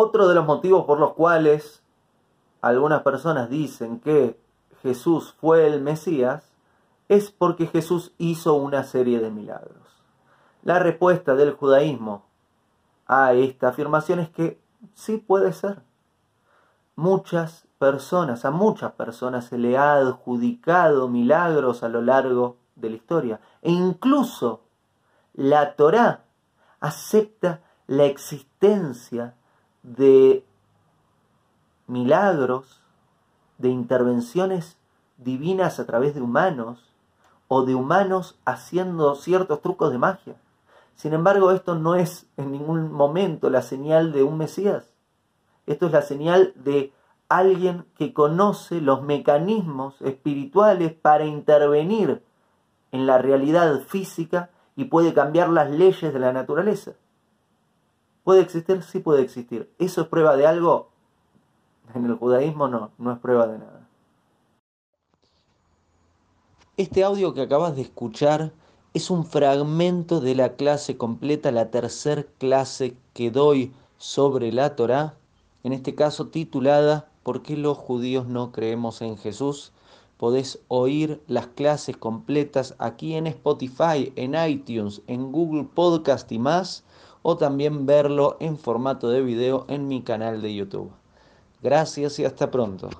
Otro de los motivos por los cuales algunas personas dicen que Jesús fue el Mesías es porque Jesús hizo una serie de milagros. La respuesta del judaísmo a esta afirmación es que sí puede ser. Muchas personas, a muchas personas se le ha adjudicado milagros a lo largo de la historia. E incluso la Torá acepta la existencia de milagros, de intervenciones divinas a través de humanos o de humanos haciendo ciertos trucos de magia. Sin embargo, esto no es en ningún momento la señal de un Mesías. Esto es la señal de alguien que conoce los mecanismos espirituales para intervenir en la realidad física y puede cambiar las leyes de la naturaleza. ¿Puede existir? Sí puede existir. ¿Eso es prueba de algo? En el judaísmo no, no es prueba de nada. Este audio que acabas de escuchar es un fragmento de la clase completa, la tercer clase que doy sobre la Torá, en este caso titulada ¿Por qué los judíos no creemos en Jesús? Podés oír las clases completas aquí en Spotify, en iTunes, en Google Podcast y más, o también verlo en formato de video en mi canal de YouTube. Gracias y hasta pronto.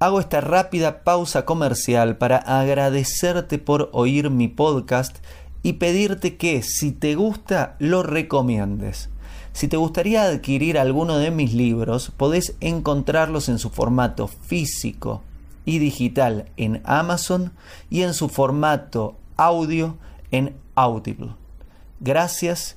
Hago esta rápida pausa comercial para agradecerte por oír mi podcast y pedirte que si te gusta lo recomiendes. Si te gustaría adquirir alguno de mis libros, podés encontrarlos en su formato físico y digital en Amazon y en su formato audio en Audible. Gracias